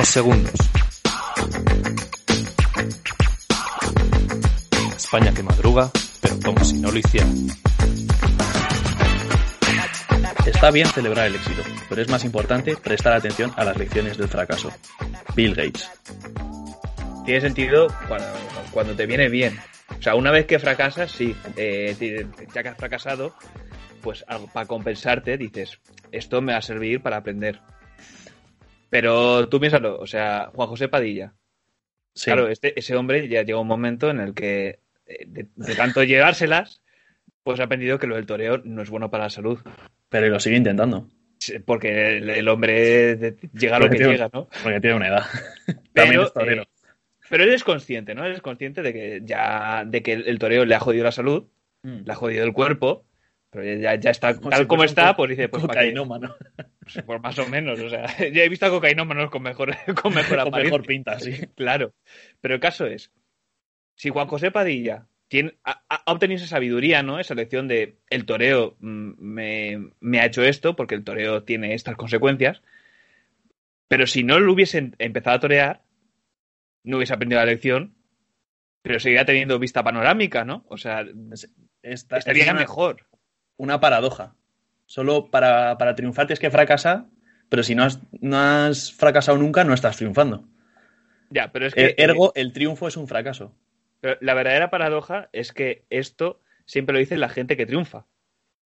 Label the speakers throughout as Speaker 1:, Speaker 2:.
Speaker 1: Segundos. España que madruga, pero como si no lo hiciera.
Speaker 2: Está bien celebrar el éxito, pero es más importante prestar atención a las lecciones del fracaso. Bill Gates.
Speaker 3: Tiene sentido cuando, te viene bien. O sea, una vez que fracasas, sí, eh, ya que has fracasado, pues para compensarte dices, esto me va a servir para aprender. Pero tú piénsalo, o sea, Juan José Padilla,
Speaker 2: Sí,
Speaker 3: claro, este, ese hombre ya llegó un momento en el que, eh, de, de tanto llevárselas, pues ha aprendido que lo del toreo no es bueno para la salud.
Speaker 2: pero lo sigue intentando,
Speaker 3: Porque el, el hombre llega a lo
Speaker 2: Porque
Speaker 3: que
Speaker 2: tiene-
Speaker 3: llega, ¿no?
Speaker 2: porque tiene una edad. También
Speaker 3: Pero,
Speaker 2: es torero.
Speaker 3: eh, pero él es consciente, ¿no? Él es consciente de que ya, de que el, el toreo le ha jodido la salud,
Speaker 2: Mm.
Speaker 3: le ha jodido el cuerpo, pero ya, ya está
Speaker 2: Como
Speaker 3: tal
Speaker 2: si
Speaker 3: como está, pues dice, pues.
Speaker 2: Cocainómano.
Speaker 3: Pues, pues más o menos, o sea, ya he visto a cocainómanos con mejor, con mejor
Speaker 2: Con mejor pinta, sí.
Speaker 3: Claro. Pero el caso es, si Juan José Padilla tiene, ha, ha obtenido esa sabiduría, ¿no? Esa lección de el toreo mm, me, me ha hecho esto, porque el toreo tiene estas consecuencias. Pero si no lo hubiese em- empezado a torear, no hubiese aprendido la lección, pero seguiría teniendo vista panorámica, ¿no? O sea,
Speaker 2: Esta-
Speaker 3: estaría
Speaker 2: es una,
Speaker 3: mejor.
Speaker 2: Una paradoja. Solo para, para triunfar tienes que fracasar, pero si no has, no has fracasado nunca, no estás triunfando.
Speaker 3: Ya, pero es que.
Speaker 2: Er- Ergo, el triunfo es un fracaso.
Speaker 3: Pero la verdadera paradoja es que esto siempre lo dice la gente que triunfa.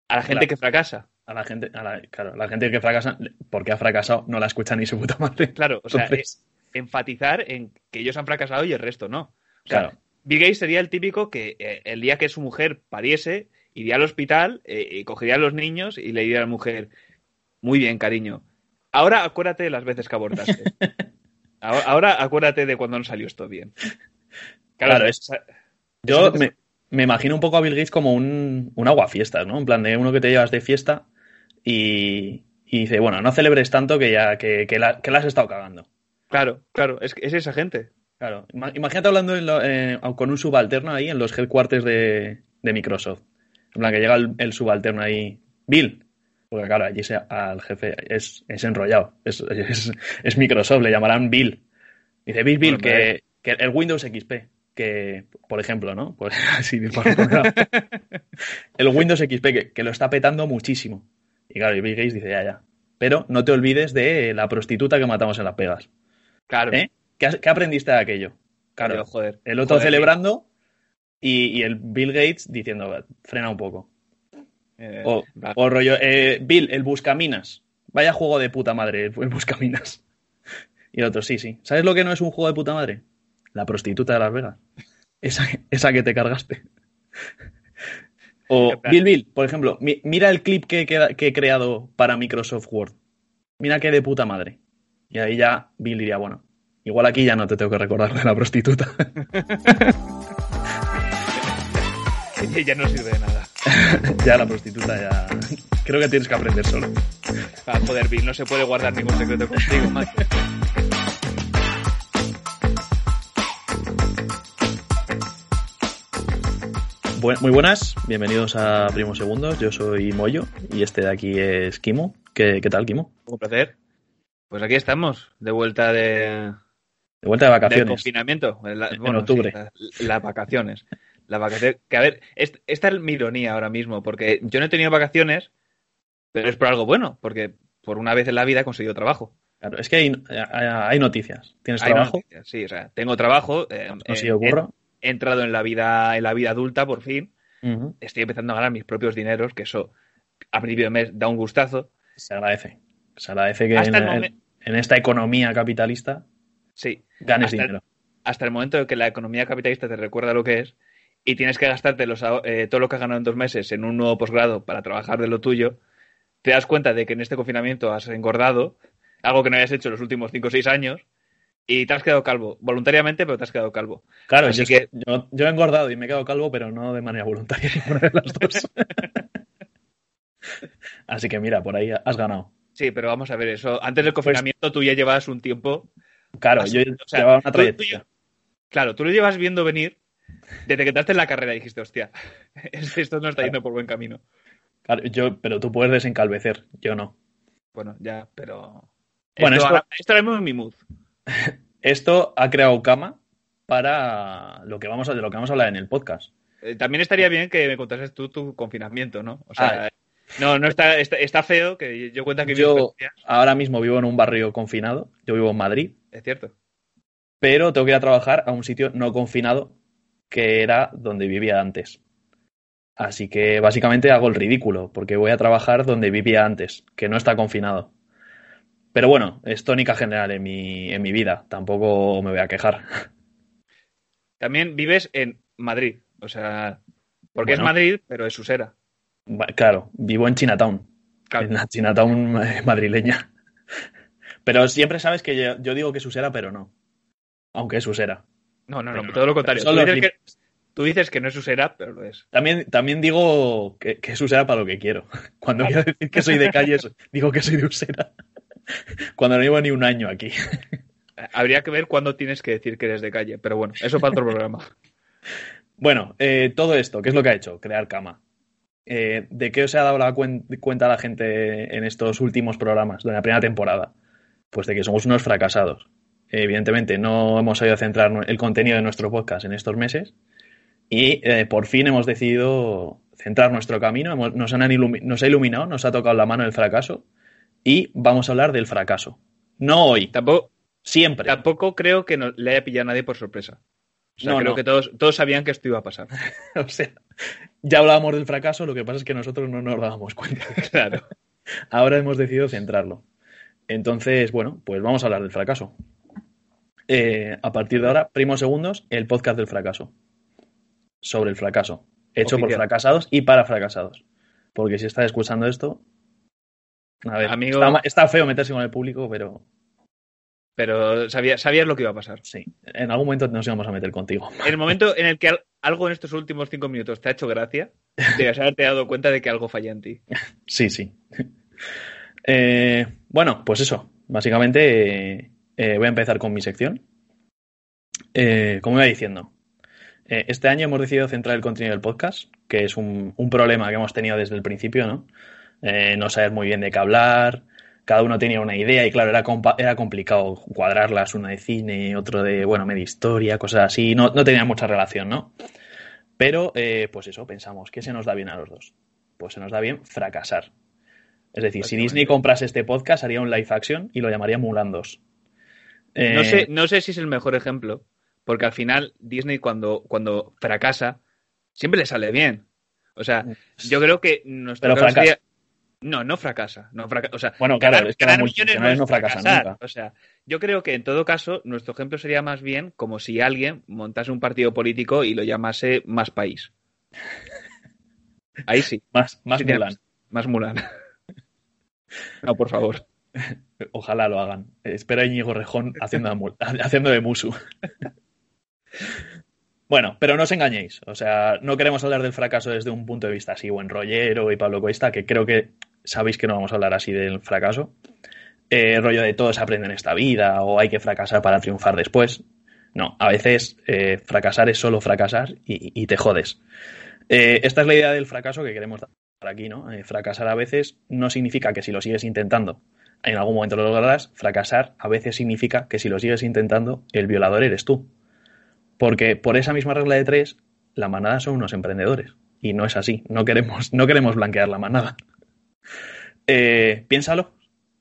Speaker 3: A la gente
Speaker 2: Claro.
Speaker 3: que fracasa.
Speaker 2: A la gente, a la, claro, la gente que fracasa, porque ha fracasado, no la escucha ni su puta madre.
Speaker 3: Claro, o sea,
Speaker 2: Entonces,
Speaker 3: eh, enfatizar en que ellos han fracasado y el resto no. O sea,
Speaker 2: claro,
Speaker 3: Bill Gates sería el típico que eh, el día que su mujer pariese, iría al hospital, eh, y cogería a los niños y le diría a la mujer, muy bien, cariño, ahora acuérdate de las veces que abortaste. ahora, ahora acuérdate de cuando no salió esto bien.
Speaker 2: Claro, es- Yo
Speaker 3: esa-
Speaker 2: me, me imagino un poco a Bill Gates como un, un aguafiestas, ¿no? En plan de uno que te llevas de fiesta y, y dice, bueno, no celebres tanto que ya que, que la, que la has estado cagando.
Speaker 3: Claro, claro, es, es esa gente.
Speaker 2: Claro, ima- imagínate hablando en lo- eh, con un subalterno ahí en los headquarters de, de Microsoft. En plan, que llega el, el subalterno ahí, Bill. Porque claro, allí se- al jefe es, es enrollado. Es, es- es Microsoft, le llamarán Bill. Dice, Bill, Bill,
Speaker 3: Bueno,
Speaker 2: que, que el Windows XP, que, por ejemplo, ¿no? Pues así, el Windows XP, que, que lo está petando muchísimo. Y claro, y Bill Gates dice, ya, ya. Pero no te olvides de la prostituta que matamos en Las Vegas.
Speaker 3: Claro.
Speaker 2: ¿Eh? ¿Qué, qué aprendiste de aquello? Claro,
Speaker 3: Pero, joder.
Speaker 2: el otro
Speaker 3: joder,
Speaker 2: celebrando y, y el Bill Gates diciendo, frena un poco.
Speaker 3: eh,
Speaker 2: O, rollo, eh, Bill, el buscaminas. Vaya juego de puta madre, el, buscaminas. Y el otro, sí, sí. ¿Sabes lo que no es un juego de puta madre? La prostituta de Las Vegas. Esa, esa que te cargaste. O Bill, Bill, por ejemplo, mi- mira el clip que, he queda- que he creado para Microsoft Word. Mira qué de puta madre. Y ahí ya Bill diría, bueno, igual aquí ya no te tengo que recordar de la prostituta.
Speaker 3: ya no sirve de nada.
Speaker 2: ya la prostituta ya... Creo que tienes que aprender solo.
Speaker 3: Ah, joder, Bill, no se puede guardar ningún secreto contigo, macho.
Speaker 2: Bu- muy buenas, bienvenidos a Primos Segundos. Yo soy Moyo y este de aquí es Kimo. ¿Qué, qué tal, Kimo?
Speaker 3: Un placer. Pues aquí estamos, de vuelta de,
Speaker 2: De vuelta de
Speaker 3: del
Speaker 2: vacaciones.
Speaker 3: confinamiento. La-
Speaker 2: En octubre.
Speaker 3: sí, la- las vacaciones. Las vacaciones. Que a ver, est- esta es mi ironía ahora mismo, porque yo no he tenido vacaciones, pero es por algo bueno, porque por una vez en la vida he conseguido trabajo.
Speaker 2: Claro, es que hay, hay- noticias. ¿Tienes
Speaker 3: Hay
Speaker 2: trabajo?
Speaker 3: noticias, Sí, o sea, tengo trabajo. eh,
Speaker 2: ¿No
Speaker 3: eh,
Speaker 2: curro?
Speaker 3: he, he entrado en la vida, en la vida adulta por fin. Estoy empezando a ganar mis propios dineros, que eso a principio de mes da un gustazo.
Speaker 2: Se agradece. Se agradece que en,
Speaker 3: el
Speaker 2: esta economía capitalista
Speaker 3: Sí,
Speaker 2: ganes
Speaker 3: Hasta el-
Speaker 2: dinero.
Speaker 3: hasta el momento en que la economía capitalista te recuerda lo que es y tienes que gastarte los, eh, todo lo que has ganado en dos meses en un nuevo posgrado para trabajar de lo tuyo, te das cuenta de que en este confinamiento has engordado, algo que no habías hecho en los últimos 5 o 6 años, y te has quedado calvo, voluntariamente, pero te has quedado calvo.
Speaker 2: Claro,
Speaker 3: así
Speaker 2: yo,
Speaker 3: que-
Speaker 2: yo, yo he engordado y me he quedado calvo, pero no de manera voluntaria ninguna de las dos. Así que mira, por ahí has ganado.
Speaker 3: Sí, pero vamos a ver eso. Antes del confinamiento tú ya llevabas un tiempo.
Speaker 2: Claro,
Speaker 3: Así-
Speaker 2: yo
Speaker 3: o sea,
Speaker 2: llevaba una
Speaker 3: tú- tú
Speaker 2: trayectoria.
Speaker 3: claro, tú lo llevas viendo venir desde que entraste en la carrera dijiste, hostia, esto no está yendo por buen camino.
Speaker 2: Claro, yo, pero tú puedes desencalvecer, yo no.
Speaker 3: Bueno, ya, pero.
Speaker 2: Bueno,
Speaker 3: esto,
Speaker 2: esto-
Speaker 3: ahora, esto ahora mismo es mi mood.
Speaker 2: Esto ha creado cama para lo que vamos a, de lo que vamos a hablar en el podcast.
Speaker 3: Eh, también estaría bien que me contases tú tu confinamiento, ¿no? O sea, no, no está, está, está feo que yo cuenta que
Speaker 2: Yo ahora mismo vivo en un barrio confinado, yo vivo en Madrid,
Speaker 3: Es cierto.
Speaker 2: pero tengo que ir a trabajar a un sitio no confinado que era donde vivía antes. Así que básicamente hago el ridículo, porque voy a trabajar donde vivía antes, que no está confinado. Pero bueno, es tónica general en mi, en mi vida, tampoco me voy a quejar.
Speaker 3: También vives en Madrid. O sea, porque
Speaker 2: Bueno.
Speaker 3: es Madrid, pero es Usera.
Speaker 2: Claro, vivo en Chinatown,
Speaker 3: Claro.
Speaker 2: en la Chinatown madrileña. Pero siempre sabes que yo, yo digo que es usera, pero no. Aunque es usera.
Speaker 3: No, no, no, todo lo contrario. Tú dices, que, tú dices que no es Usera, pero lo es.
Speaker 2: También, también digo que, que es usera para lo que quiero. Cuando quiero decir que soy de calles, digo que soy de usera. Cuando no llevo ni un año aquí.
Speaker 3: Habría que ver cuándo tienes que decir que eres de calle, pero bueno, eso para otro programa.
Speaker 2: Bueno, eh, todo esto, ¿qué es lo que ha hecho? Crear cama. Eh, ¿De qué os ha dado la cuen- cuenta la gente en estos últimos programas de la primera temporada? Pues de que somos unos fracasados. Evidentemente, no hemos sabido centrar el contenido de nuestro podcast en estos meses y eh, por fin hemos decidido centrar nuestro camino. Hemos- nos, han nos ha iluminado, nos ha tocado la mano el fracaso y vamos a hablar del fracaso. No hoy,
Speaker 3: Tampoco,
Speaker 2: siempre.
Speaker 3: tampoco creo que no, le haya pillado a nadie por sorpresa. O sea,
Speaker 2: No,
Speaker 3: creo
Speaker 2: no.
Speaker 3: que todos, todos sabían que esto iba a pasar.
Speaker 2: O sea, ya hablábamos del fracaso, lo que pasa es que nosotros no nos dábamos cuenta.
Speaker 3: Claro.
Speaker 2: Ahora hemos decidido centrarlo. Entonces, bueno, pues vamos a hablar del fracaso. Eh, a partir de ahora, primos segundos, el podcast del fracaso. Sobre el fracaso. Hecho por fracasados y para fracasados. Porque si estás escuchando esto. A ver,
Speaker 3: Amigo-
Speaker 2: está, feo meterse con el público, pero
Speaker 3: Pero sabía- sabías lo que iba a pasar.
Speaker 2: sí. En algún momento nos íbamos a meter contigo.
Speaker 3: En el momento en el que al- algo en estos últimos cinco minutos te ha hecho gracia, debes haberte dado cuenta de que algo falla en ti.
Speaker 2: Sí, sí. Eh, bueno, pues eso. Básicamente eh, eh, voy a empezar con mi sección. Eh, como iba diciendo, eh, este año hemos decidido centrar el contenido del podcast, que es un, un problema que hemos tenido desde el principio, ¿no? No saber muy bien de qué hablar, cada uno tenía una idea y claro, era, era complicado cuadrarlas, una de cine, otro de, bueno, media historia, cosas así, no, no tenía mucha relación, ¿no? Pero, eh, pues eso, pensamos, ¿qué se nos da bien a los dos? Pues se nos da bien fracasar. Es decir, si. Disney comprase este podcast, haría un live action y lo llamaría Mulan 2. Eh,
Speaker 3: No, sé, no sé si es el mejor ejemplo, porque al final Disney cuando, cuando fracasa, siempre le sale bien. O sea, yo creo que nuestro
Speaker 2: Pero fracasa.
Speaker 3: sería- No, no fracasa. No fraca- O sea,
Speaker 2: Bueno, claro,
Speaker 3: ganar,
Speaker 2: es que
Speaker 3: ganar millones
Speaker 2: multinacionales
Speaker 3: es
Speaker 2: no fracasan
Speaker 3: fracasar.
Speaker 2: nunca.
Speaker 3: O sea, yo creo que en todo caso, nuestro ejemplo sería más bien como si alguien montase un partido político y lo llamase Más País. Ahí sí,
Speaker 2: Más, más
Speaker 3: Sí,
Speaker 2: Mulan.
Speaker 3: más Mulan. No, por favor.
Speaker 2: Ojalá lo hagan. Espera a Íñigo Rejón haciendo, de Musu. Bueno, pero no os engañéis. O sea, no queremos hablar del fracaso desde un punto de vista así, buen rollero y Pablo Cuesta, que creo que sabéis que no vamos a hablar así del fracaso. Eh, rollo de todos aprenden esta vida o hay que fracasar para triunfar después. No, a veces eh, fracasar es solo fracasar y, y te jodes. Eh, esta es la idea del fracaso que queremos dar aquí, ¿no? Eh, fracasar a veces no significa que si lo sigues intentando en algún momento lo lograrás. Fracasar a veces significa que si lo sigues intentando, el violador eres tú. Porque por esa misma regla de tres, la manada son unos emprendedores. Y no es así. No queremos, no queremos blanquear la manada. Eh, piénsalo.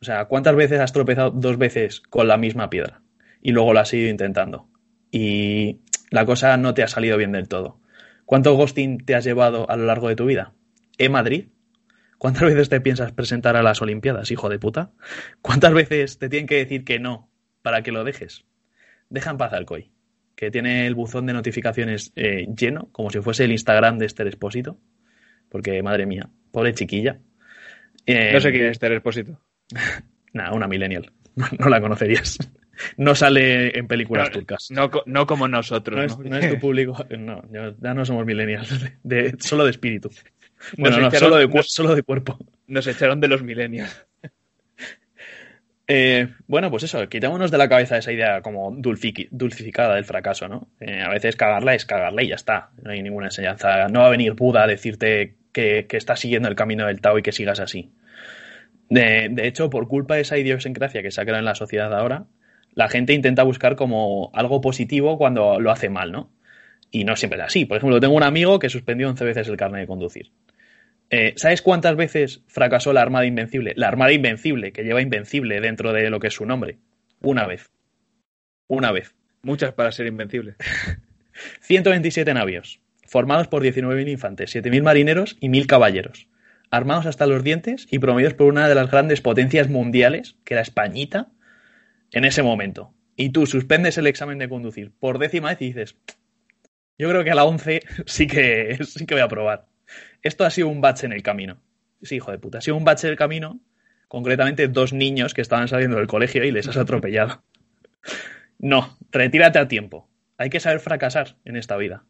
Speaker 2: O sea, ¿cuántas veces has tropezado dos veces con la misma piedra? Y luego la has ido intentando. Y la cosa no te ha salido bien del todo. ¿Cuánto ghosting te has llevado a lo largo de tu vida? ¿E Madrid? ¿Cuántas veces te piensas presentar a las Olimpiadas, hijo de puta? ¿Cuántas veces te tienen que decir que no para que lo dejes? Deja en paz al COI, que tiene el buzón de notificaciones eh, lleno, como si fuese el Instagram de Esther Expósito. Porque, madre mía, pobre chiquilla. Eh,
Speaker 3: No sé quién es Esther Expósito.
Speaker 2: Nada, una millennial. No la conocerías. No sale en películas
Speaker 3: No,
Speaker 2: turcas.
Speaker 3: No, no como nosotros.
Speaker 2: No es, tu público. No, ya no somos millennials. De, de- solo de espíritu. Bueno, no,
Speaker 3: echaron-
Speaker 2: solo de,
Speaker 3: nos-
Speaker 2: solo de cuerpo.
Speaker 3: Nos echaron de los milenios.
Speaker 2: Eh, bueno, pues eso, quitémonos de la cabeza esa idea como dulcificada del fracaso, ¿no? Eh, a veces cagarla es cagarla y ya está. No hay ninguna enseñanza. No va a venir Buda a decirte que, que estás siguiendo el camino del Tao y que sigas así. De, de hecho, por culpa de esa idiosincrasia que se ha creado en la sociedad ahora, la gente intenta buscar como algo positivo cuando lo hace mal, ¿no? Y no siempre es así. Por ejemplo, tengo un amigo que suspendió 11 veces el carnet de conducir. Eh, ¿Sabes cuántas veces fracasó la Armada Invencible? La Armada Invencible, que lleva Invencible dentro de lo que es su nombre. Una vez. Una vez.
Speaker 3: Muchas para ser invencible.
Speaker 2: 127 navios, formados por 19.000 infantes, 7.000 marineros y 1.000 caballeros, armados hasta los dientes y promovidos por una de las grandes potencias mundiales, que era Españita, en ese momento. Y tú suspendes el examen de conducir por décima vez y dices, yo creo que a la 11 sí que, sí que voy a probar. Esto ha sido un bache en el camino. Sí, hijo de puta, ha sido un bache en el camino, concretamente dos niños que estaban saliendo del colegio y les has atropellado. No, retírate a tiempo. Hay que saber fracasar en esta vida.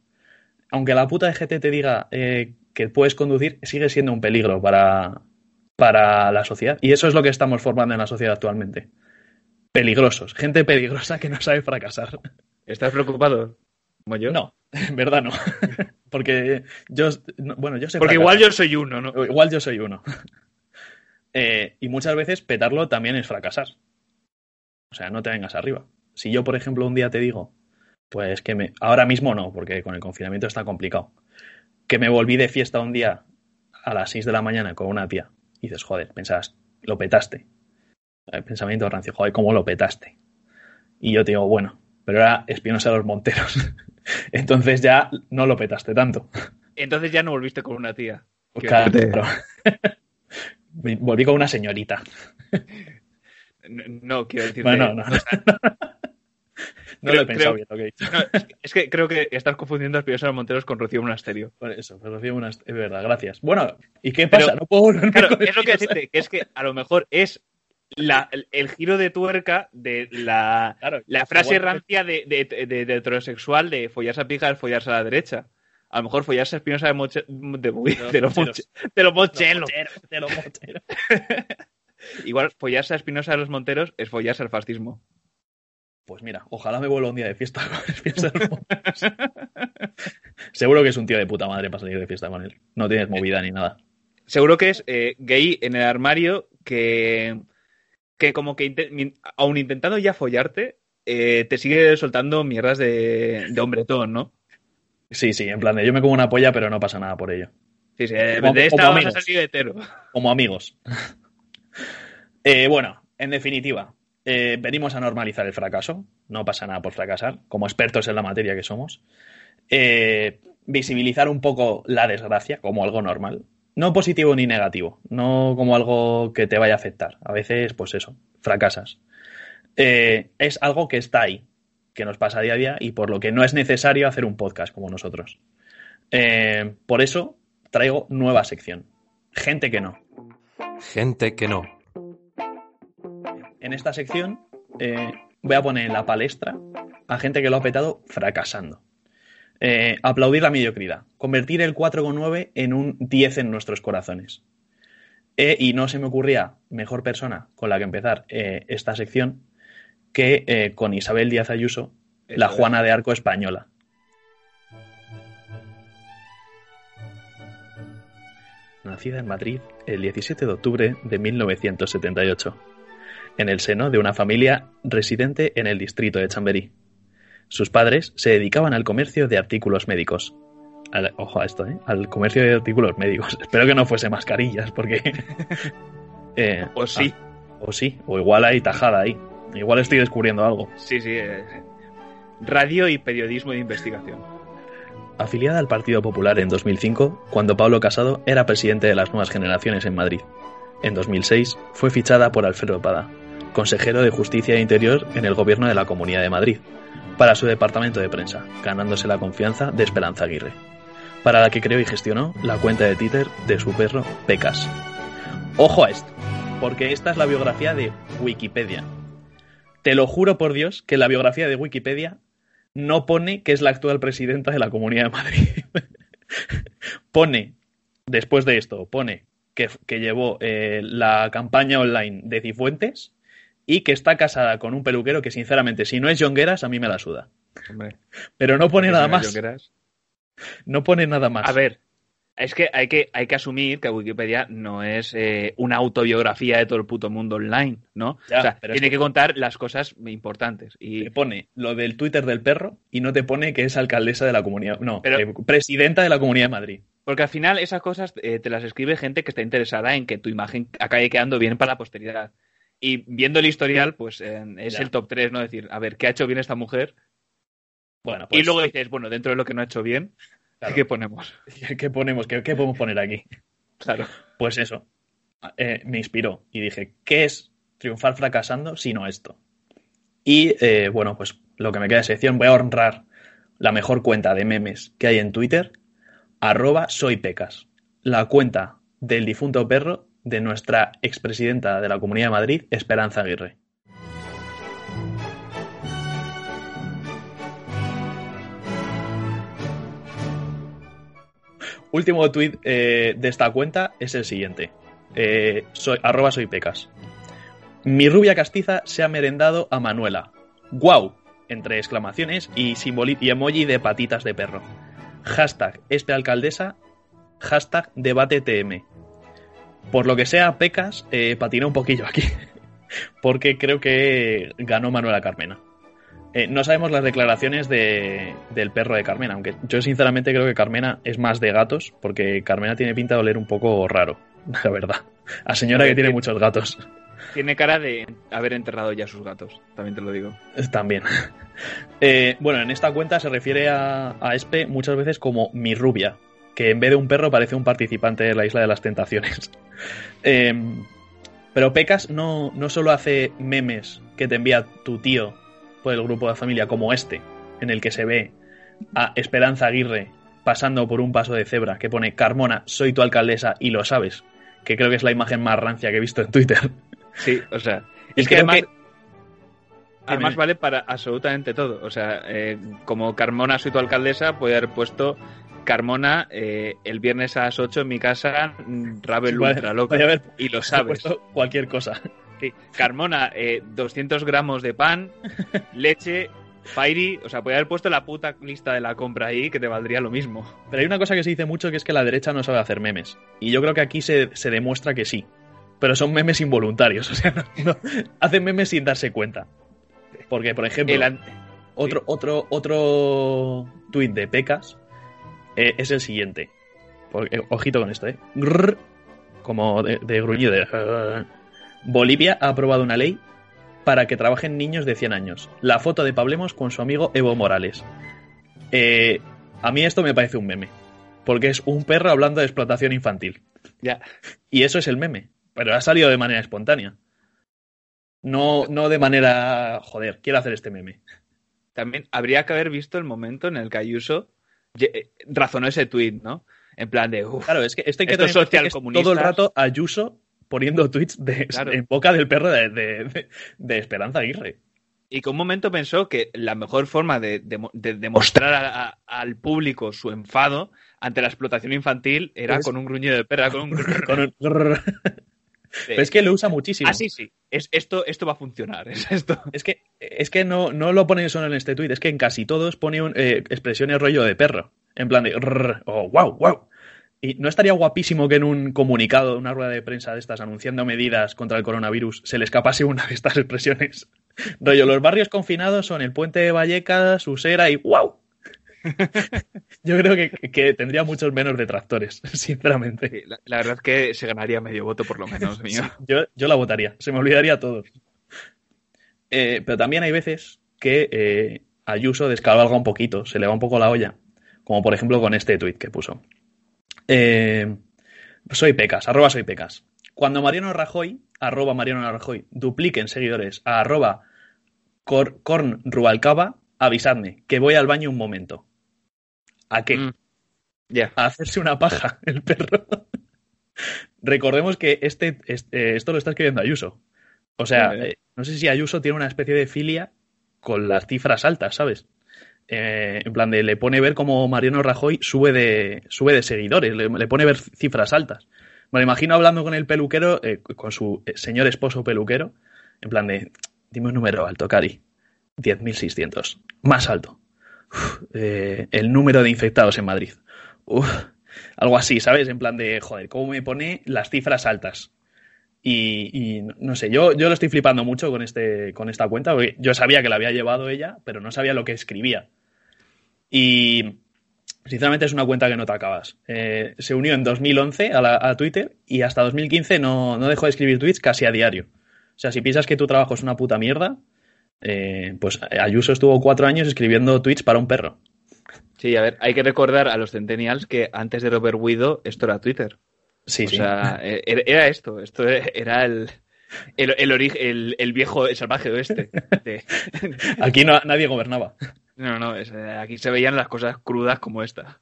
Speaker 2: Aunque la puta GT te diga eh, que puedes conducir, sigue siendo un peligro para, para la sociedad. Y eso es lo que estamos formando en la sociedad actualmente. Peligrosos, gente peligrosa que no sabe fracasar.
Speaker 3: ¿Estás preocupado? ¿Como yo?
Speaker 2: No, en verdad no. Porque yo, no, bueno, yo sé
Speaker 3: Porque igual yo soy uno, ¿no?
Speaker 2: Igual yo soy uno. Eh, y muchas veces petarlo también es fracasar. O sea, no te vengas arriba. Si yo, por ejemplo, un día te digo, pues que me. Ahora mismo no, porque con el confinamiento está complicado. Que me volví de fiesta un día a las 6 de la mañana con una tía. Y dices, joder, pensabas, lo petaste. El pensamiento rancio, joder, ¿cómo lo petaste? Y yo te digo, bueno, pero era Espinosa de los Monteros. Entonces ya no lo petaste tanto.
Speaker 3: Entonces ya no volviste con una tía.
Speaker 2: Pues claro. Volví con una señorita.
Speaker 3: No, no quiero decir.
Speaker 2: Bueno, no, no. No
Speaker 3: Creo-
Speaker 2: lo he pensado
Speaker 3: creo-
Speaker 2: bien.
Speaker 3: No, es, que, creo que estás confundiendo a Espinosa Monteros con Rocío Monasterio.
Speaker 2: Por eso, recibo unas... Es verdad, gracias. Bueno, ¿y qué pasa?
Speaker 3: Pero-
Speaker 2: no puedo volverme
Speaker 3: Claro, es lo que decirte, que es que a lo mejor es la- el, giro de tuerca de la,
Speaker 2: Claro,
Speaker 3: la frase
Speaker 2: igual-
Speaker 3: rancia de, de- de- de heterosexual de follarse a pija es follarse a la derecha. A lo mejor follarse a Espinosa de, Moche, de, uy, de los de.
Speaker 2: De.
Speaker 3: Igual follarse a Espinosa de los Monteros es follarse al fascismo.
Speaker 2: Pues mira, ojalá me vuelva un día de fiesta con Espinosa de los Monteros. Seguro que es un tío de puta madre para salir de fiesta con él. No tienes movida ni nada.
Speaker 3: Seguro que es eh, gay en el armario que, que como que aun intentando ya follarte, eh, te sigue soltando mierdas de, de hombretón, ¿no?
Speaker 2: Sí, sí, en plan de yo me como una polla, pero no pasa nada por ello.
Speaker 3: Sí, sí, eh,
Speaker 2: Como-
Speaker 3: de esta
Speaker 2: como
Speaker 3: vas a
Speaker 2: amigos.
Speaker 3: salir hetero.
Speaker 2: Como amigos. Eh, bueno, en definitiva, eh, venimos a normalizar el fracaso. No pasa nada por fracasar, como expertos en la materia que somos. Eh, visibilizar un poco la desgracia como algo normal. No positivo ni negativo, no como algo que te vaya a afectar. A veces, pues eso, fracasas. Eh, es algo que está ahí, que nos pasa día a día y por lo que no es necesario hacer un podcast como nosotros. Eh, por eso traigo nueva sección. Gente que no.
Speaker 1: Gente que no.
Speaker 2: En esta sección eh, voy a poner en la palestra a gente que lo ha petado fracasando. Eh, aplaudir la mediocridad. Convertir el 4,9 en un 10 en nuestros corazones. Eh, y no se me ocurría mejor persona con la que empezar eh, esta sección que con Isabel Díaz Ayuso, la
Speaker 3: es.
Speaker 2: Juana de Arco española. Nacida en Madrid el 17 de octubre de 1978, en el seno de una familia residente en el distrito de Chamberí. Sus padres se dedicaban al comercio de artículos médicos. Al- ojo a esto, ¿eh? Al comercio de artículos médicos. Espero que no fuese mascarillas, porque... eh,
Speaker 3: O sí,
Speaker 2: ah, o sí, o igual hay tajada ahí. Igual estoy descubriendo algo.
Speaker 3: sí, sí. eh, radio y periodismo de investigación.
Speaker 2: Afiliada al Partido Popular en 2005, cuando Pablo Casado era presidente de las nuevas generaciones en Madrid. En 2006 fue fichada por Alfredo Pada, consejero de Justicia e Interior en el gobierno de la Comunidad de Madrid, para su departamento de prensa, ganándose la confianza de Esperanza Aguirre, para la que creó y gestionó la cuenta de Twitter de su perro Pecas. Ojo a esto, porque esta es la biografía de Wikipedia. Te lo juro por Dios que la biografía de Wikipedia no pone que es la actual presidenta de la Comunidad de Madrid. pone, después de esto, pone que, que llevó eh, la campaña online de Cifuentes y que está casada con un peluquero que, sinceramente, si no es Jongueras, a mí me la suda.
Speaker 3: Hombre,
Speaker 2: Pero no pone nada más. No pone nada más.
Speaker 3: A ver, Es que hay que, hay que asumir que Wikipedia no es eh, una autobiografía de todo el puto mundo online, ¿no?
Speaker 2: Ya,
Speaker 3: o sea,
Speaker 2: es
Speaker 3: tiene
Speaker 2: que-
Speaker 3: que contar las cosas importantes. Y
Speaker 2: Te pone lo del Twitter del perro y no te pone que es alcaldesa de la comunidad. No,
Speaker 3: Pero-
Speaker 2: eh, presidenta de la Comunidad de Madrid.
Speaker 3: Porque al final esas cosas eh, te las escribe gente que está interesada en que tu imagen acabe quedando bien para la posteridad. Y viendo el historial, pues eh, es
Speaker 2: Ya.
Speaker 3: el top 3, ¿no? Decir, a ver, ¿qué ha hecho bien esta mujer?
Speaker 2: Bueno, pues.
Speaker 3: y luego dices, bueno, dentro de lo que no ha hecho bien,
Speaker 2: claro,
Speaker 3: ¿qué ponemos?
Speaker 2: ¿qué ponemos? ¿Qué, qué podemos poner aquí?
Speaker 3: Claro.
Speaker 2: Pues eso. Eh, me inspiró y dije, ¿qué es triunfar fracasando sino esto? Y eh, bueno, pues lo que me queda de sección, voy a honrar la mejor cuenta de memes que hay en Twitter, arroba soypecas, la cuenta del difunto perro de nuestra expresidenta de la Comunidad de Madrid, Esperanza Aguirre. Último tuit eh, de esta cuenta es el siguiente. Eh, soy, arroba soy pecas. Mi rubia castiza se ha merendado a Manuela. ¡Guau! Entre exclamaciones y, emoji de patitas de perro. Hashtag este alcaldesa. Hashtag debate TM. Por lo que sea, Pecas eh, patinó un poquillo aquí. Porque creo que ganó Manuela Carmena. Eh, no sabemos las declaraciones de- del perro de Carmena, aunque yo sinceramente creo que Carmena es más de gatos, porque Carmena tiene pinta de oler un poco raro, la verdad. A señora que tiene muchos gatos,
Speaker 3: Tiene cara de haber enterrado ya sus gatos, también te lo digo.
Speaker 2: también. Eh, bueno, en esta cuenta se refiere a, a Espe muchas veces como mi rubia, que en vez de un perro parece un participante de la Isla de las Tentaciones. Eh, pero Pecas no, no solo hace memes que te envía tu tío por el grupo de familia como este, en el que se ve a Esperanza Aguirre pasando por un paso de cebra que pone Carmona, soy tu alcaldesa y lo sabes, que creo que es la imagen más rancia que he visto en Twitter.
Speaker 3: Sí, o sea. Es que además,
Speaker 2: que-
Speaker 3: además vale para absolutamente todo. O sea, eh, como Carmona soy tu alcaldesa, puede haber puesto Carmona eh, el viernes a las 8 en mi casa, Ravel
Speaker 2: Vale,
Speaker 3: ultra loco.
Speaker 2: podría
Speaker 3: Y lo sabes.
Speaker 2: cualquier cosa.
Speaker 3: Sí. Carmona, eh, 200 gramos de pan, leche, Fairy. O sea, puede haber puesto la puta lista de la compra ahí que te valdría lo mismo.
Speaker 2: Pero hay una cosa que se dice mucho que es que la derecha no sabe hacer memes. Y yo creo que aquí se, se demuestra que sí. Pero son memes involuntarios. O sea, no- hacen memes sin darse cuenta. Porque, por ejemplo,
Speaker 3: El
Speaker 2: otro, otro, otro tuit de Pecas eh, es el siguiente. Porque, ojito con esto, ¿eh? Grrr, como de, de gruñido. de, "Grrr". Bolivia ha aprobado una ley para que trabajen niños de 100 años. La foto de Pablemos con su amigo Evo Morales. Eh, a mí esto me parece un meme. Porque es un perro hablando de explotación infantil.
Speaker 3: Ya.
Speaker 2: Y eso es el meme. Pero ha salido de manera espontánea. No, no de manera. Joder, quiero hacer este meme.
Speaker 3: También habría que haber visto el momento en el que Ayuso eh, razonó ese tuit, ¿no? En plan de, uff,
Speaker 2: Claro, es que esto hay que es
Speaker 3: socialcomunistas-
Speaker 2: todo el rato Ayuso poniendo tweets de,
Speaker 3: Claro.
Speaker 2: en boca del perro de, de- de- de Esperanza Aguirre.
Speaker 3: Y que un momento pensó que la mejor forma de, de- de demostrar a- a- al público su enfado ante la explotación infantil era con un gruñido de perra, con un grrr
Speaker 2: Con un Pero es que lo usa muchísimo.
Speaker 3: Ah, sí, sí. Es, esto, esto va a funcionar. Es esto.
Speaker 2: Es que, es que no, no lo pone solo en este tweet, es que en casi todos pone un, eh, expresiones rollo de perro. En plan de o wow, wow. Y no estaría guapísimo que en un comunicado, una rueda de prensa de estas anunciando medidas contra el coronavirus, se le escapase una de estas expresiones. Rollo, los barrios confinados son el puente de Vallecas, Usera y wow. Yo creo que, que tendría muchos menos detractores, sinceramente.
Speaker 3: Sí, la, la verdad es que se ganaría medio voto por lo menos, mío.
Speaker 2: Yo, yo la votaría, se me olvidaría todo. Eh, pero también hay veces que eh, Ayuso descabalga un poquito, se le va un poco la olla, como por ejemplo con este tuit que puso. Eh, soy Pecas, arroba soy Pecas. Cuando Mariano Rajoy, arroba Mariano Rajoy, dupliquen seguidores a arroba cor, corn Rubalcaba, avisadme que voy al baño un momento. ¿A qué?
Speaker 3: Mm. Ya.
Speaker 2: a hacerse una paja el perro. Recordemos que este, este- esto lo está escribiendo Ayuso. O sea,
Speaker 3: eh.
Speaker 2: eh, no sé si Ayuso tiene una especie de filia con las cifras altas, ¿sabes? Eh, en plan de le pone ver cómo Mariano Rajoy sube de, sube de seguidores, le, le pone ver cifras altas. Me lo imagino hablando con el peluquero, eh, con su eh, señor esposo peluquero, en plan de, dime un número alto, Cari. 10.600. Más alto. Eh, el número de infectados en Madrid. Algo así, ¿sabes? En plan de, joder, ¿cómo me pone las cifras altas? Y, no sé, yo, yo lo estoy flipando mucho con, este, con esta cuenta, porque yo sabía que la había llevado ella, pero no sabía lo que escribía. Y sinceramente es una cuenta que no te acabas. Eh, se unió en 2011 a, a, Twitter y hasta 2015 no, no dejó de escribir tweets casi a diario. O sea, si piensas que tu trabajo es una puta mierda, eh, pues Ayuso estuvo cuatro años escribiendo tweets para un perro.
Speaker 3: Sí, a ver, hay que recordar a los centennials que antes de Robert Widow esto era Twitter.
Speaker 2: Sí,
Speaker 3: o
Speaker 2: sí.
Speaker 3: sea, era, era esto, esto era el, el, el, origen, el, el viejo, el salvaje oeste. De...
Speaker 2: Aquí no, nadie gobernaba.
Speaker 3: No, no, es, aquí se veían las cosas crudas como esta.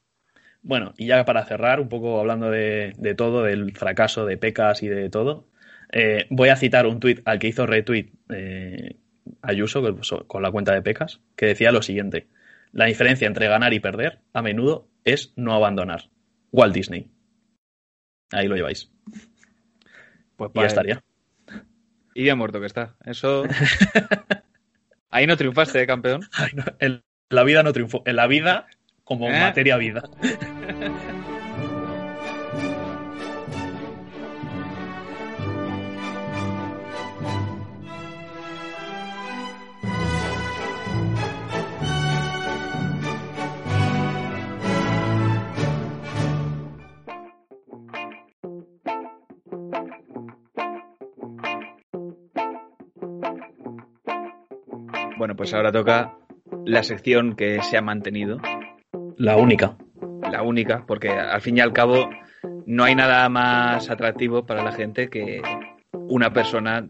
Speaker 2: Bueno, y ya para cerrar, un poco hablando de, de todo, del fracaso de Pecas y de todo, eh, voy a citar un tuit al que hizo retweet eh, Ayuso con la cuenta de Pecas, que decía lo siguiente. La diferencia entre ganar y perder, a menudo, es no abandonar. Walt Disney. Ahí lo lleváis.
Speaker 3: Pues
Speaker 2: y ya estaría.
Speaker 3: Y ya muerto que está. Eso. Ahí no triunfaste, ¿eh, campeón.
Speaker 2: Ay, no, en la vida no triunfó. En la vida, como ¿Eh? materia vida.
Speaker 3: Bueno, pues ahora toca la sección que se ha mantenido.
Speaker 2: La única.
Speaker 3: La única, porque al fin y al cabo no hay nada más atractivo para la gente que una persona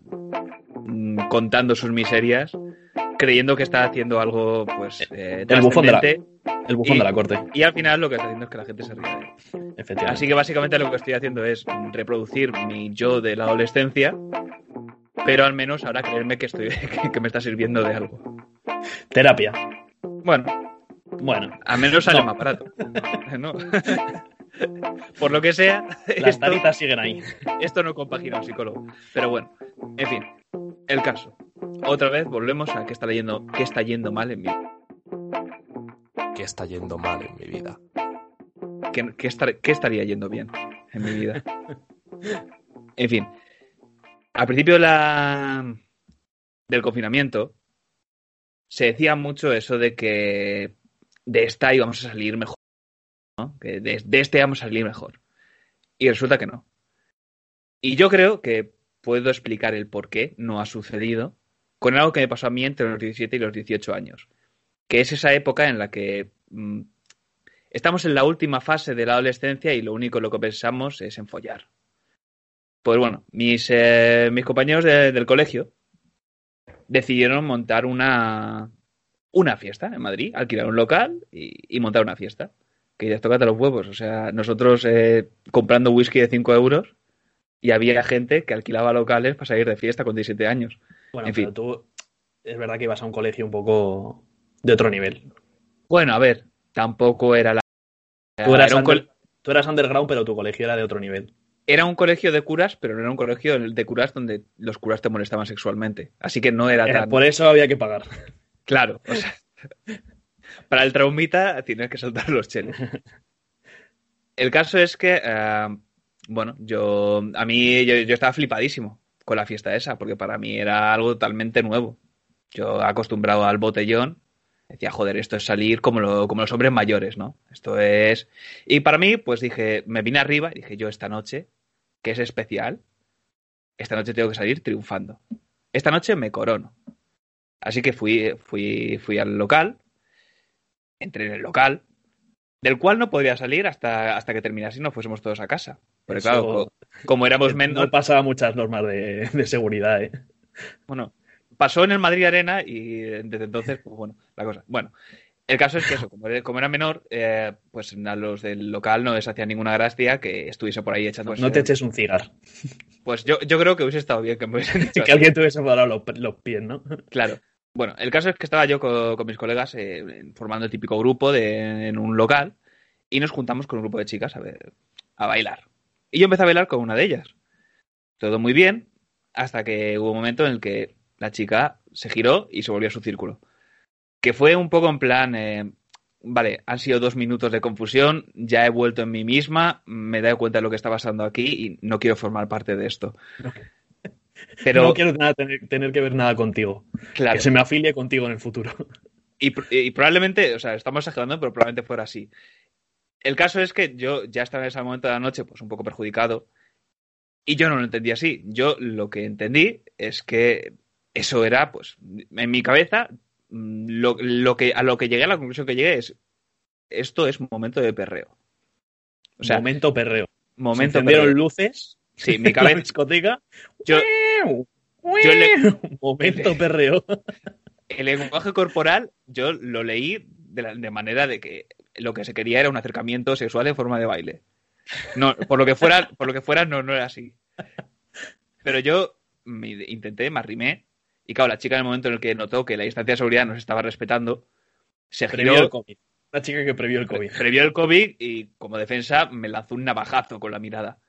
Speaker 3: mm, contando sus miserias, creyendo que está haciendo algo, pues. Eh,
Speaker 2: el bufón, de la, el bufón
Speaker 3: y,
Speaker 2: de la corte.
Speaker 3: Y al final lo que está haciendo es que la gente se ríe de él. Así que básicamente lo que estoy haciendo es reproducir mi yo de la adolescencia pero al menos ahora creerme que estoy que, me está sirviendo de algo.
Speaker 2: Terapia.
Speaker 3: Bueno, bueno, al menos sale no. más barato. ¿no? Por lo que sea,
Speaker 2: las esto, taritas siguen ahí.
Speaker 3: Esto no compagina un psicólogo. Pero bueno, en fin, el caso. Otra vez volvemos a qué está leyendo, qué está yendo mal en mi vida.
Speaker 1: ¿Qué está yendo mal en mi vida?
Speaker 3: ¿Qué, qué, estar, qué estaría yendo bien en mi vida? En fin, al principio de la... del confinamiento se decía mucho eso de que de esta íbamos a salir mejor, ¿no? que de, de, este vamos a salir mejor. Y resulta que no. Y yo creo que puedo explicar el por qué no ha sucedido con algo que me pasó a mí entre los 17 y los 18 años, que es esa época en la que mmm, estamos en la última fase de la adolescencia y lo único lo que pensamos es en follar pues bueno, mis, eh, mis compañeros de, del colegio decidieron montar una, una fiesta en Madrid, alquilar un local y, y montar una fiesta. Que ya tócate los huevos. O sea, nosotros eh, comprando whisky de 5 euros y había gente que alquilaba locales para salir de fiesta con 17 años.
Speaker 2: Bueno, en fin. tú es verdad que ibas a un colegio un poco de otro nivel.
Speaker 3: Bueno, a ver, tampoco era la.
Speaker 2: Tú eras, era under, tú eras underground, pero tu colegio era de otro nivel
Speaker 3: era un colegio de curas, pero no era un colegio de curas donde los curas te molestaban sexualmente. Así que no era,
Speaker 2: era
Speaker 3: tan.
Speaker 2: Por eso había que pagar.
Speaker 3: Claro. O sea, para el traumita tienes que saltar los cheles. El caso es que, uh, bueno, yo. A mí yo, yo, estaba flipadísimo con la fiesta esa, porque para mí era algo totalmente nuevo. Yo acostumbrado al botellón. Decía, joder, esto es salir como, lo, como los hombres mayores, ¿no? Esto es. Y para mí, pues dije, me vine arriba y dije, yo esta noche, que es especial, esta noche tengo que salir triunfando. Esta noche me corono. Así que fui, fui, fui al local, entré en el local, del cual no podría salir hasta, hasta que terminase y nos fuésemos todos a casa. Porque Eso, claro, como, como éramos menos...
Speaker 2: No pasaba muchas normas de, de seguridad, ¿eh?
Speaker 3: Bueno, pasó en el Madrid Arena y desde entonces, pues bueno, la cosa. Bueno, el caso es que eso, como, como era menor, eh, pues a los del local no les hacía ninguna gracia que estuviese por ahí echando.
Speaker 2: Pues, no te eches un cigar.
Speaker 3: Pues yo, yo creo que hubiese estado bien que me hubiesen dicho.
Speaker 2: que alguien te hubiese parado los, los, pies, ¿no?
Speaker 3: Claro. Bueno, el caso es que estaba yo con, con mis colegas eh, formando el típico grupo de, en un local y nos juntamos con un grupo de chicas a, ver, a bailar. Y yo empecé a bailar con una de ellas. Todo muy bien, hasta que hubo un momento en el que la chica se giró y se volvió a su círculo. Que fue un poco en plan, eh, vale, han sido dos minutos de confusión, ya he vuelto en mí misma, me he dado cuenta de lo que está pasando aquí y no quiero formar parte de esto.
Speaker 2: Pero, no quiero nada, tener, tener, que ver nada contigo.
Speaker 3: Claro.
Speaker 2: Que se me afilie contigo en el futuro.
Speaker 3: Y, y, probablemente, o sea, estamos exagerando, pero probablemente fuera así. El caso es que yo ya estaba en ese momento de la noche, pues un poco perjudicado, y yo no lo entendí así. Yo lo que entendí es que eso era, pues, en mi cabeza, mm, lo, lo que, a lo que llegué, a la conclusión que llegué es, esto es momento de perreo.
Speaker 2: O sea, momento perreo.
Speaker 3: Momento
Speaker 2: Se perreo. luces.
Speaker 3: Sí, mi cabeza.
Speaker 2: discoteca.
Speaker 3: Yo,
Speaker 2: yo le... Momento perreo.
Speaker 3: El lenguaje corporal, yo lo leí de, la, de manera de que lo que se quería era un acercamiento sexual en forma de baile. No, por lo que fuera, por lo que fuera no, no era así. Pero yo me intenté, me arrimé, y claro, la chica en el momento en el que notó que la distancia de seguridad nos estaba respetando, se
Speaker 2: previó
Speaker 3: giró.
Speaker 2: el COVID. Una chica que previó el COVID.
Speaker 3: Previó el COVID y como defensa me lanzó un navajazo con la mirada.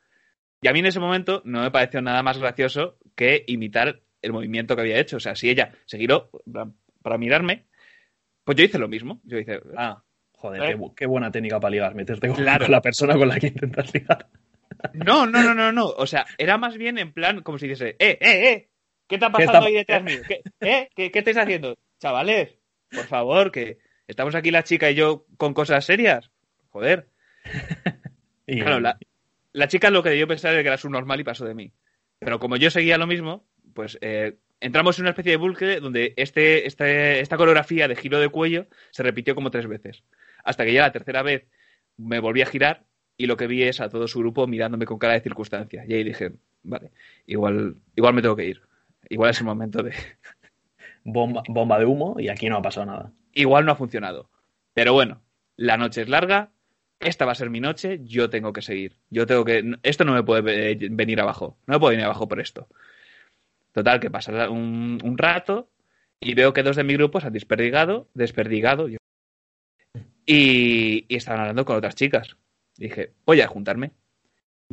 Speaker 3: Y a mí en ese momento no me pareció nada más gracioso que imitar el movimiento que había hecho. O sea, si ella se giró para mirarme, pues yo hice lo mismo. Yo hice, ah,
Speaker 2: Joder, ¿Eh? qué, qué, buena técnica para ligar, meterte con, claro. con, la persona con la que intentas ligar.
Speaker 3: No, no, no, no, no. O sea, era más bien en plan como si dijese, eh, eh, eh, ¿qué está pasando ¿Qué está... ahí detrás mío? ¿Qué, eh, ¿Qué, ¿Qué estáis haciendo? Chavales, por favor, que estamos aquí la chica y yo con cosas serias. Joder. y... Claro, la, la, chica lo que debió pensar era que era su normal y pasó de mí. Pero como yo seguía lo mismo, pues eh, entramos en una especie de bucle donde este, este, esta coreografía de giro de cuello se repitió como tres veces. Hasta que ya la tercera vez me volví a girar y lo que vi es a todo su grupo mirándome con cara de circunstancia. Y ahí dije, vale, igual, igual me tengo que ir. Igual es el momento de...
Speaker 2: Bomba, bomba de humo y aquí no ha pasado nada.
Speaker 3: Igual no ha funcionado. Pero bueno, la noche es larga, esta va a ser mi noche, yo tengo que seguir. Yo tengo que. Esto no me puede venir abajo. No me puede venir abajo por esto. Total, que pasa un, un rato y veo que dos de mi grupo se han desperdigado, desperdigado, yo, y, y, estaban hablando con otras chicas. Dije, voy a juntarme.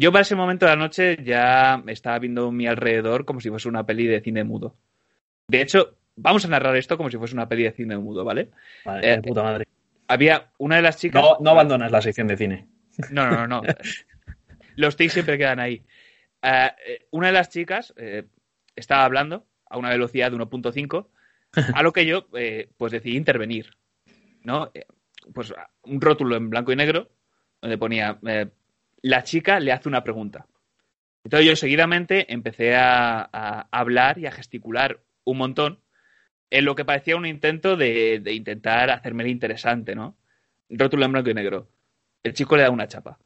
Speaker 3: Yo para ese momento de la noche ya estaba viendo mi alrededor como si fuese una peli de cine mudo. De hecho, vamos a narrar esto como si fuese una peli de cine mudo, ¿vale?
Speaker 2: Vale, eh, puta madre.
Speaker 3: Había una de las chicas.
Speaker 2: No, no abandonas la sección de cine.
Speaker 3: No, no, no. no. Los tics siempre quedan ahí. Uh, una de las chicas eh, estaba hablando a una velocidad de 1.5, a lo que yo eh, pues decidí intervenir. ¿no? Pues un rótulo en blanco y negro donde ponía eh, la chica le hace una pregunta. Entonces yo seguidamente empecé a, hablar y a gesticular un montón en lo que parecía un intento de, de intentar hacerme interesante, ¿no? Rótulo en blanco y negro. El chico le da una chapa.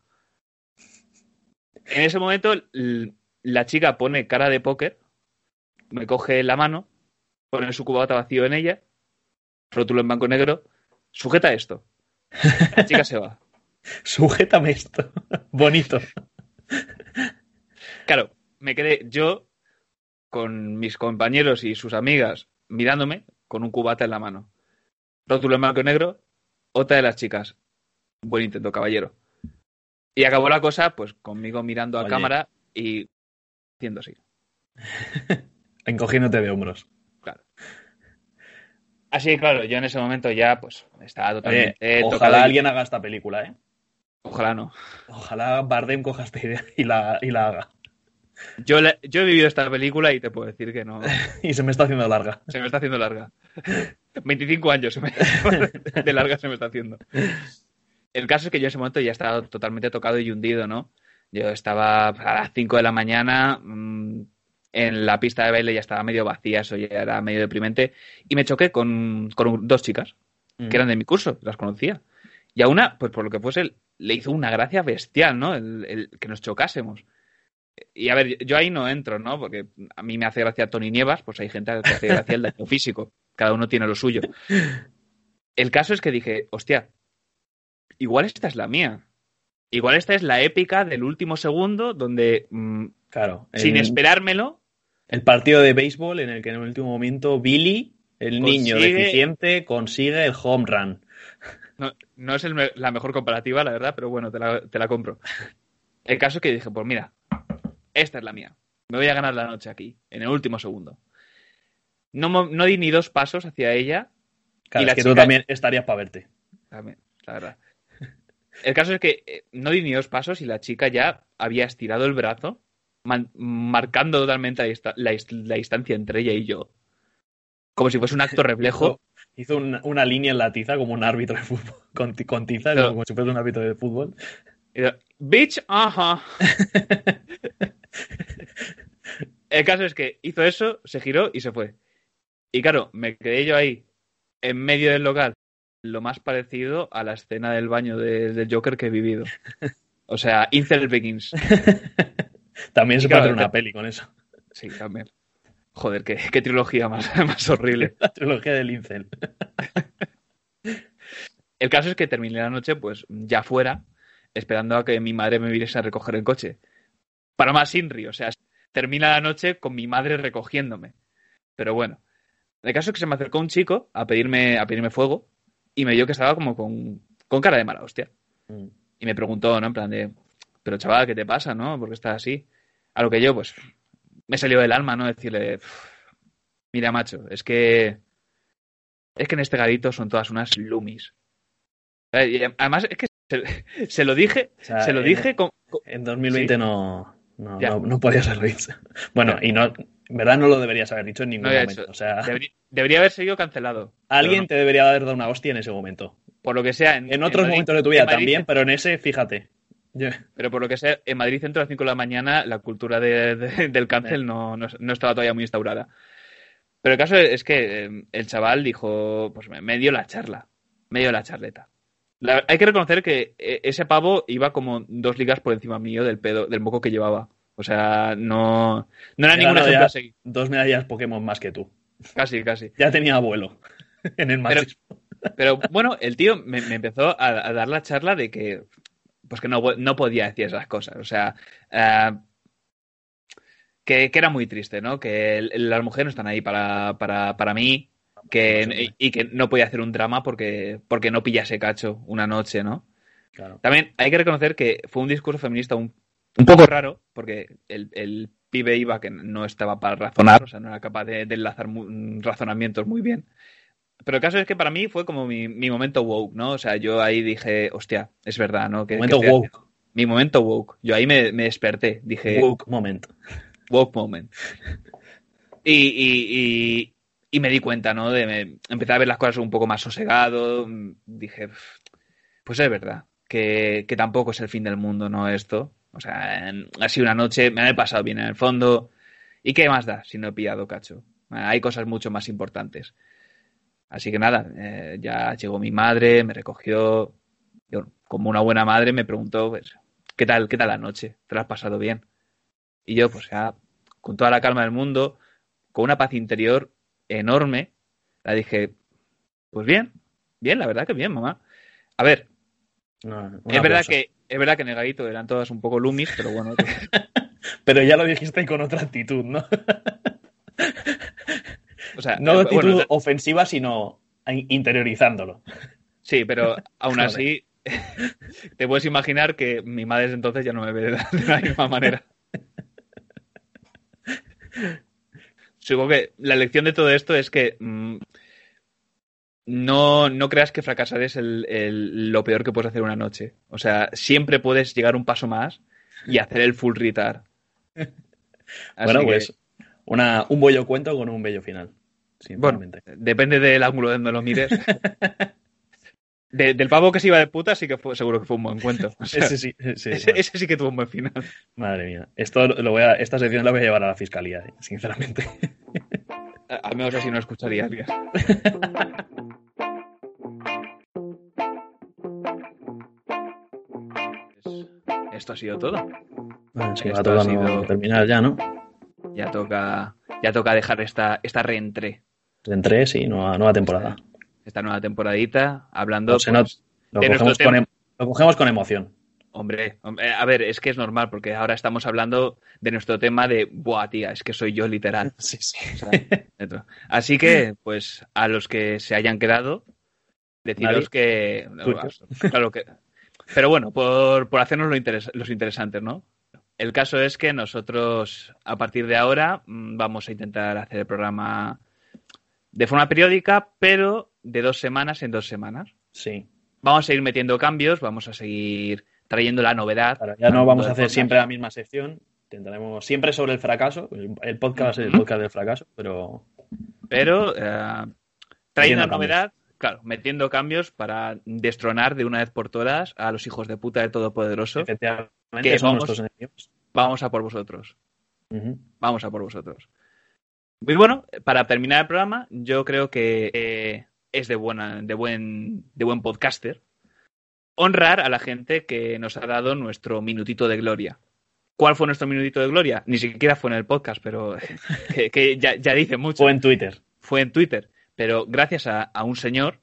Speaker 3: En ese momento la chica pone cara de póker, me coge la mano, pone su cubata vacío en ella, rótulo en blanco y negro, sujeta esto. La chica se va.
Speaker 2: Sujétame esto. Bonito.
Speaker 3: Claro, me quedé yo con mis compañeros y sus amigas mirándome con un cubata en la mano. Rótulo en blanco y negro, otra de las chicas. Buen intento, caballero. Y acabó la cosa, pues conmigo mirando a Oye. cámara y haciendo así.
Speaker 2: Encogiéndote de hombros.
Speaker 3: Claro. Así, claro, yo en ese momento ya, pues, estaba totalmente.
Speaker 2: Oye, ojalá alguien haga esta película, ¿eh?
Speaker 3: Ojalá no.
Speaker 2: Ojalá Bardem coja esta idea y la, y la haga.
Speaker 3: Yo, le, yo, he vivido esta película y te puedo decir que no.
Speaker 2: y se me está haciendo larga.
Speaker 3: Se me está haciendo larga. 25 años se me... de larga se me está haciendo. El caso es que yo en ese momento ya estaba totalmente tocado y hundido, ¿no? Yo estaba a las 5 de la mañana, mmm, en la pista de baile ya estaba medio vacía, eso ya era medio deprimente, y me choqué con, con dos chicas, mm. que eran de mi curso, las conocía. Y a una, pues por lo que fuese, le hizo una gracia bestial, ¿no? El, el, que nos chocásemos. Y a ver, yo ahí no entro, ¿no? Porque a mí me hace gracia Tony Nievas, pues hay gente que hace gracia el daño físico. Cada uno tiene lo suyo. El caso es que dije, hostia, igual esta es la mía. Igual esta es la épica del último segundo donde, mmm,
Speaker 2: claro,
Speaker 3: sin esperármelo,
Speaker 2: el partido de béisbol en el que en el último momento Billy, el consigue... niño deficiente, consigue el home run.
Speaker 3: No, no es el, la mejor comparativa, la verdad, pero bueno, te la, te la, compro. El caso es que dije, pues mira, esta es la mía. Me voy a ganar la noche aquí, en el último segundo. No, no di ni dos pasos hacia ella.
Speaker 2: Claro, y la es que chica... tú también estarías para verte.
Speaker 3: También. la verdad. El caso es que eh, no di ni dos pasos y la chica ya había estirado el brazo, marcando totalmente la, la distancia entre ella y yo. Como si fuese un acto reflejo.
Speaker 2: Hizo una, una línea en la tiza como un árbitro de fútbol. Con, ti- con tiza, como si fuese un árbitro de fútbol.
Speaker 3: Bitch, ajá. El caso es que hizo eso, se giró y se fue. Y claro, me quedé yo ahí, en medio del local, lo más parecido a la escena del baño de- del Joker que he vivido. O sea, Incel Begins.
Speaker 2: También se
Speaker 3: Claro,
Speaker 2: puede hacer una peli con eso.
Speaker 3: Sí, también. Joder, qué, qué trilogía más, más horrible.
Speaker 2: La trilogía del Incel.
Speaker 3: El caso es que terminé la noche, pues, ya fuera, esperando a que mi madre me viniese a recoger el coche. Para más Inri, o sea, termina la noche con mi madre recogiéndome. Pero bueno, el caso es que se me acercó un chico a pedirme, a pedirme fuego y me vio que estaba como con, con cara de mala hostia.
Speaker 2: Mm.
Speaker 3: Y me preguntó, ¿no? En plan de, pero chaval, ¿qué te pasa, no? ¿Por qué estás así? A lo que yo, pues, me salió del alma, ¿no? Decirle, mira, macho, es que, es que en este garito son todas unas lumis. Eh, Además, es que se, se lo dije,
Speaker 2: O sea,
Speaker 3: se lo
Speaker 2: en-
Speaker 3: dije con, con-
Speaker 2: En 2020
Speaker 3: Sí.
Speaker 2: no, no, no, no podías haberlo dicho. Bueno, y no, en verdad no lo deberías haber dicho en ningún
Speaker 3: No
Speaker 2: momento. O sea,
Speaker 3: debería, debería haber sido cancelado.
Speaker 2: alguien te debería haber dado una hostia en ese momento.
Speaker 3: por lo que sea, en,
Speaker 2: En otros momentos de tu vida
Speaker 3: Madrid-
Speaker 2: también, pero en ese, fíjate. Yo-
Speaker 3: Pero por lo que sea, en Madrid Centro a las 5 de la mañana la cultura de- de- del cancel no, no, no estaba todavía muy instaurada. Pero el caso es que eh, el chaval dijo, pues me, dio la charla, me dio la charleta. La- hay que reconocer que eh, ese pavo iba como dos ligas por encima mío del pedo, del moco que llevaba. O sea, no, no era
Speaker 2: Ya
Speaker 3: ningún
Speaker 2: no,
Speaker 3: ejemplo
Speaker 2: ya
Speaker 3: a seguir.
Speaker 2: Dos medallas Pokémon más que tú.
Speaker 3: Casi, casi.
Speaker 2: Ya tenía abuelo en el
Speaker 3: Pero-
Speaker 2: machismo.
Speaker 3: Pero bueno, el tío me, me empezó a, a dar la charla de que pues que no, no podía decir esas cosas. O sea, eh, que, que era muy triste, ¿no? Que el- las mujeres no están ahí para, para, para mí que, y, y que no podía hacer un drama porque, porque no pillase cacho una noche, ¿no?
Speaker 2: Claro.
Speaker 3: También hay que reconocer que fue un discurso feminista un, un poco raro, porque el, el pibe iba que no estaba para razonar, o sea, no era capaz de, de enlazar mu- razonamientos muy bien. Pero el caso es que para mí fue como mi, mi momento woke, ¿no? O sea, yo ahí dije, hostia, es verdad, ¿no? Que,
Speaker 2: Momento
Speaker 3: que
Speaker 2: woke.
Speaker 3: haciendo- Mi momento woke. Yo ahí me, me desperté, dije,
Speaker 2: Woke moment.
Speaker 3: woke moment. Y, y, y, y me di cuenta, ¿no? De, me, empecé a ver las cosas un poco más sosegado. Dije, "Pff, pues es verdad, que, que tampoco es el fin del mundo, ¿no? Esto. O sea, en- ha sido una noche, me la he pasado bien en el fondo. ¿Y qué más da si no he pillado cacho? Hay cosas mucho más importantes. Así que nada, eh, ya llegó mi madre, me recogió. Yo, como una buena madre, me preguntó, pues, ¿qué tal, qué tal la noche? ¿Te la has pasado bien? Y yo, pues ya, con toda la calma del mundo, con una paz interior enorme, la dije, pues bien, bien, la verdad que bien, mamá. A ver,
Speaker 2: No,
Speaker 3: es verdad que es verdad que en el garito eran todas un poco lumis, pero bueno, que-
Speaker 2: Pero ya lo dijiste con otra actitud, ¿no?
Speaker 3: o sea,
Speaker 2: No
Speaker 3: eh,
Speaker 2: actitud
Speaker 3: bueno,
Speaker 2: ofensiva, sino in- interiorizándolo.
Speaker 3: sí, pero aún así te puedes imaginar que mi madre desde entonces ya no me ve de la, de la misma manera. Supongo que la lección de todo esto es que mm, no, no creas que fracasar es el- el- lo peor que puedes hacer una noche. O sea, siempre puedes llegar un paso más y hacer el full retard. Así
Speaker 2: bueno,
Speaker 3: que,
Speaker 2: pues una, un bello cuento con un bello final.
Speaker 3: Bueno, depende del ángulo de donde lo mires. De- del pavo que se iba de puta, sí que fue, seguro que fue un buen cuento. O sea,
Speaker 2: ese sí, sí,
Speaker 3: ese,
Speaker 2: bueno,
Speaker 3: ese sí que tuvo un buen final.
Speaker 2: Madre mía. Esto lo voy a, esta sección la voy a llevar a la fiscalía, eh, sinceramente.
Speaker 3: Al menos así no escucharía a alguien. Esto ha sido todo.
Speaker 2: Bueno, sí,
Speaker 3: Esto ha sido-
Speaker 2: terminar ya, ¿no?
Speaker 3: Ya toca, ya toca dejar esta, esta reentré,
Speaker 2: Entré, sí, nueva, nueva temporada.
Speaker 3: esta nueva temporadita, hablando. Pues,
Speaker 2: Lo
Speaker 3: de
Speaker 2: cogemos, con, em- lo cogemos con emoción.
Speaker 3: Hombre, hombre, a ver, es que es normal, porque ahora estamos hablando de nuestro tema de, buah, tía, es que soy yo literal.
Speaker 2: Sí, sí.
Speaker 3: O sea, dentro. Así que, pues, a los que se hayan quedado, deciros
Speaker 2: Nadie.
Speaker 3: que.
Speaker 2: Tú,
Speaker 3: Claro que. Pero bueno, por, por hacernos lo interes- los interesantes, ¿no? El caso es que nosotros, a partir de ahora, mm, vamos a intentar hacer el programa de forma periódica, pero de dos semanas en dos semanas.
Speaker 2: Sí.
Speaker 3: vamos a seguir metiendo cambios, vamos a seguir trayendo la novedad.
Speaker 2: Claro, ya no vamos a hacer siempre la misma sección. Intentaremos siempre sobre el fracaso. El, podcast va a ser el podcast del fracaso, pero
Speaker 3: Pero eh, trayendo
Speaker 2: Metiendo
Speaker 3: novedad, claro, metiendo cambios para destronar de una vez por todas a los hijos de puta del Todopoderoso.
Speaker 2: efectivamente
Speaker 3: que
Speaker 2: son
Speaker 3: vamos-
Speaker 2: nuestros enemigos.
Speaker 3: Vamos a por vosotros. Vamos a por vosotros. Y bueno, para terminar el programa, yo creo que eh, es de, buena, de, buen, de buen podcaster honrar a la gente que nos ha dado nuestro minutito de gloria. ¿Cuál fue nuestro minutito de gloria? Ni siquiera fue en el podcast, pero que, que ya, ya dice mucho.
Speaker 2: O en Twitter.
Speaker 3: Fue en Twitter. Pero gracias a, a un señor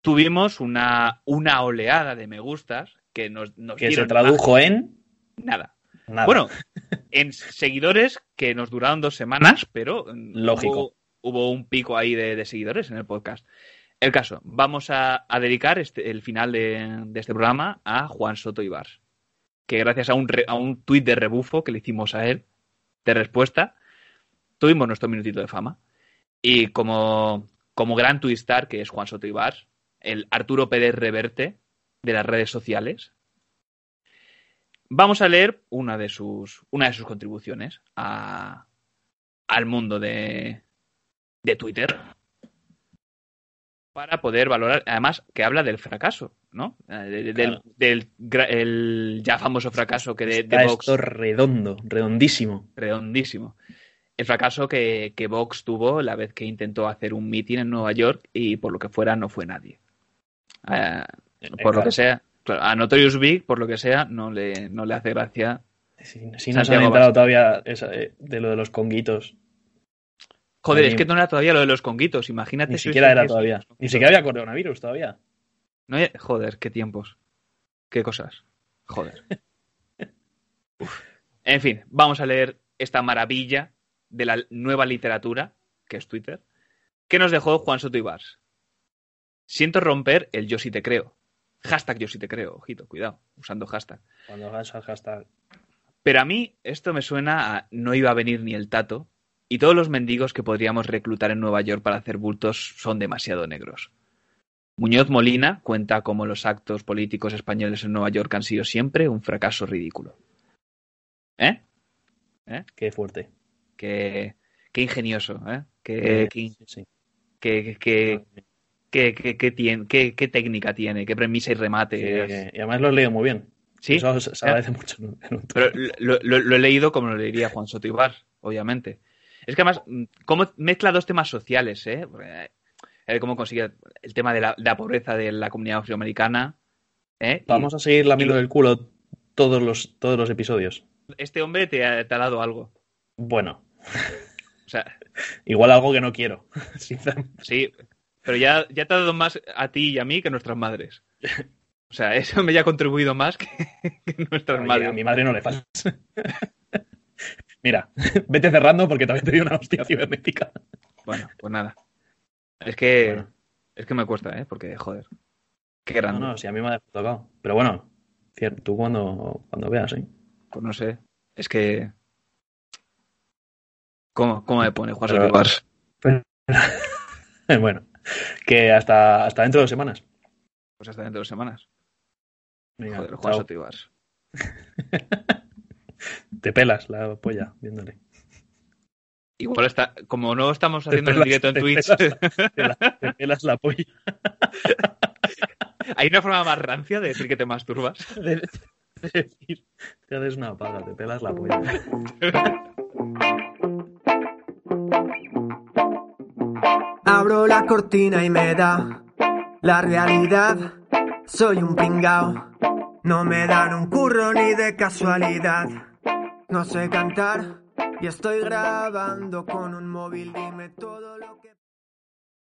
Speaker 3: tuvimos una, una oleada de me gustas que nos, nos
Speaker 2: Que se tradujo en
Speaker 3: nada.
Speaker 2: nada.
Speaker 3: Bueno, en seguidores que nos duraron dos semanas, pero
Speaker 2: Lógico.
Speaker 3: Hubo, hubo un pico ahí de, de seguidores en el podcast. El caso, vamos a, a dedicar este- el final de, de este programa a Juan Soto Ibars, que gracias a un, re- a un tuit de rebufo que le hicimos a él, de respuesta, tuvimos nuestro minutito de fama. Y como, como gran tuistar que es Juan Soto Ibars, el Arturo Pérez Reverte de las redes sociales, Vamos a leer una de sus, una de sus contribuciones a- al mundo de, de Twitter para poder valorar, además que habla del fracaso, ¿no? Eh,
Speaker 2: Claro.
Speaker 3: Del, del el ya famoso fracaso que de, de Vox,
Speaker 2: esto redondo, redondísimo.
Speaker 3: redondísimo. El fracaso que, que Vox tuvo la vez que intentó hacer un mitin en Nueva York y por lo que fuera no fue nadie. Eh, por lo que sea, claro, a Notorious Big, por lo que sea, no le, no le hace gracia.
Speaker 2: Si, si no se han
Speaker 3: Vázquez.
Speaker 2: todavía esa, eh, de lo de los conguitos.
Speaker 3: Joder, es que no era todavía lo de los conguitos, imagínate.
Speaker 2: Ni
Speaker 3: si
Speaker 2: siquiera era todavía. Ni siquiera había coronavirus todavía.
Speaker 3: No hay- Joder, qué tiempos. Qué cosas. Joder. Uf. En fin, vamos a leer esta maravilla de la nueva literatura, que es Twitter, que nos dejó Juan Soto Ibars. Siento romper el yo sí te creo. Hashtag yo sí te creo, ojito, cuidado, usando hashtag.
Speaker 2: Cuando hagas el hashtag.
Speaker 3: Pero a mí esto me suena a no iba a venir ni el tato y todos los mendigos que podríamos reclutar en Nueva York para hacer bultos son demasiado negros. Muñoz Molina cuenta cómo los actos políticos españoles en Nueva York han sido siempre un fracaso ridículo. ¿Eh?
Speaker 2: Qué fuerte.
Speaker 3: Qué, qué ingenioso, ¿eh? Qué,
Speaker 2: sí.
Speaker 3: qué, qué- qué- qué- qué tien- qué- qué técnica tiene, qué premisa y remate.
Speaker 2: Que- y además lo he leído muy bien.
Speaker 3: Sí,
Speaker 2: Eso se se agradece mucho. en un- en un
Speaker 3: Pero lo, lo- lo he leído como lo leería Juan Soto Ibar, obviamente. Es que además, cómo mezcla dos temas sociales, ¿eh? Eh, Cómo consigue el tema de la, de la pobreza de la comunidad afroamericana. ¿eh? Y
Speaker 2: Vamos a seguir lamiendo
Speaker 3: y lo-
Speaker 2: el culo todos los, todos los episodios.
Speaker 3: Este hombre te ha, te ha dado algo.
Speaker 2: Bueno,
Speaker 3: O sea,
Speaker 2: igual algo que no quiero.
Speaker 3: Sí, pero ya, ya te ha dado más a ti y a mí que nuestras madres. O sea, eso me ha contribuido más que, que nuestras
Speaker 2: Oye,
Speaker 3: madres.
Speaker 2: a mi madre no le falta. Mira, vete cerrando porque también te dio una hostia cibernética.
Speaker 3: Bueno, pues nada. Es que,
Speaker 2: Bueno.
Speaker 3: es que me cuesta, ¿eh? Porque, joder. Qué
Speaker 2: No,
Speaker 3: grande.
Speaker 2: no, si a mí me ha tocado. Pero bueno, cier- tú cuando, cuando veas, ¿eh?
Speaker 3: Pues no sé. Es que. ¿Cómo, cómo me pone Juan
Speaker 2: Pero- bueno, que hasta, hasta dentro de dos semanas.
Speaker 3: Pues hasta dentro de dos semanas.
Speaker 2: Venga,
Speaker 3: Joder, Juan
Speaker 2: chao.
Speaker 3: Soto Ibars.
Speaker 2: Te pelas la polla viéndole.
Speaker 3: Igual está. Como no estamos haciendo el directo en
Speaker 2: te
Speaker 3: Twitch,
Speaker 2: Te, la- te pelas la polla.
Speaker 3: hay una forma más rancia de decir que te masturbas.
Speaker 2: De, de decir, te haces una paga, te pelas la polla.
Speaker 4: Abro la cortina y me da la realidad. Soy un pringao. No me dan un curro ni de casualidad. No sé cantar y estoy grabando con un móvil. Dime todo lo que.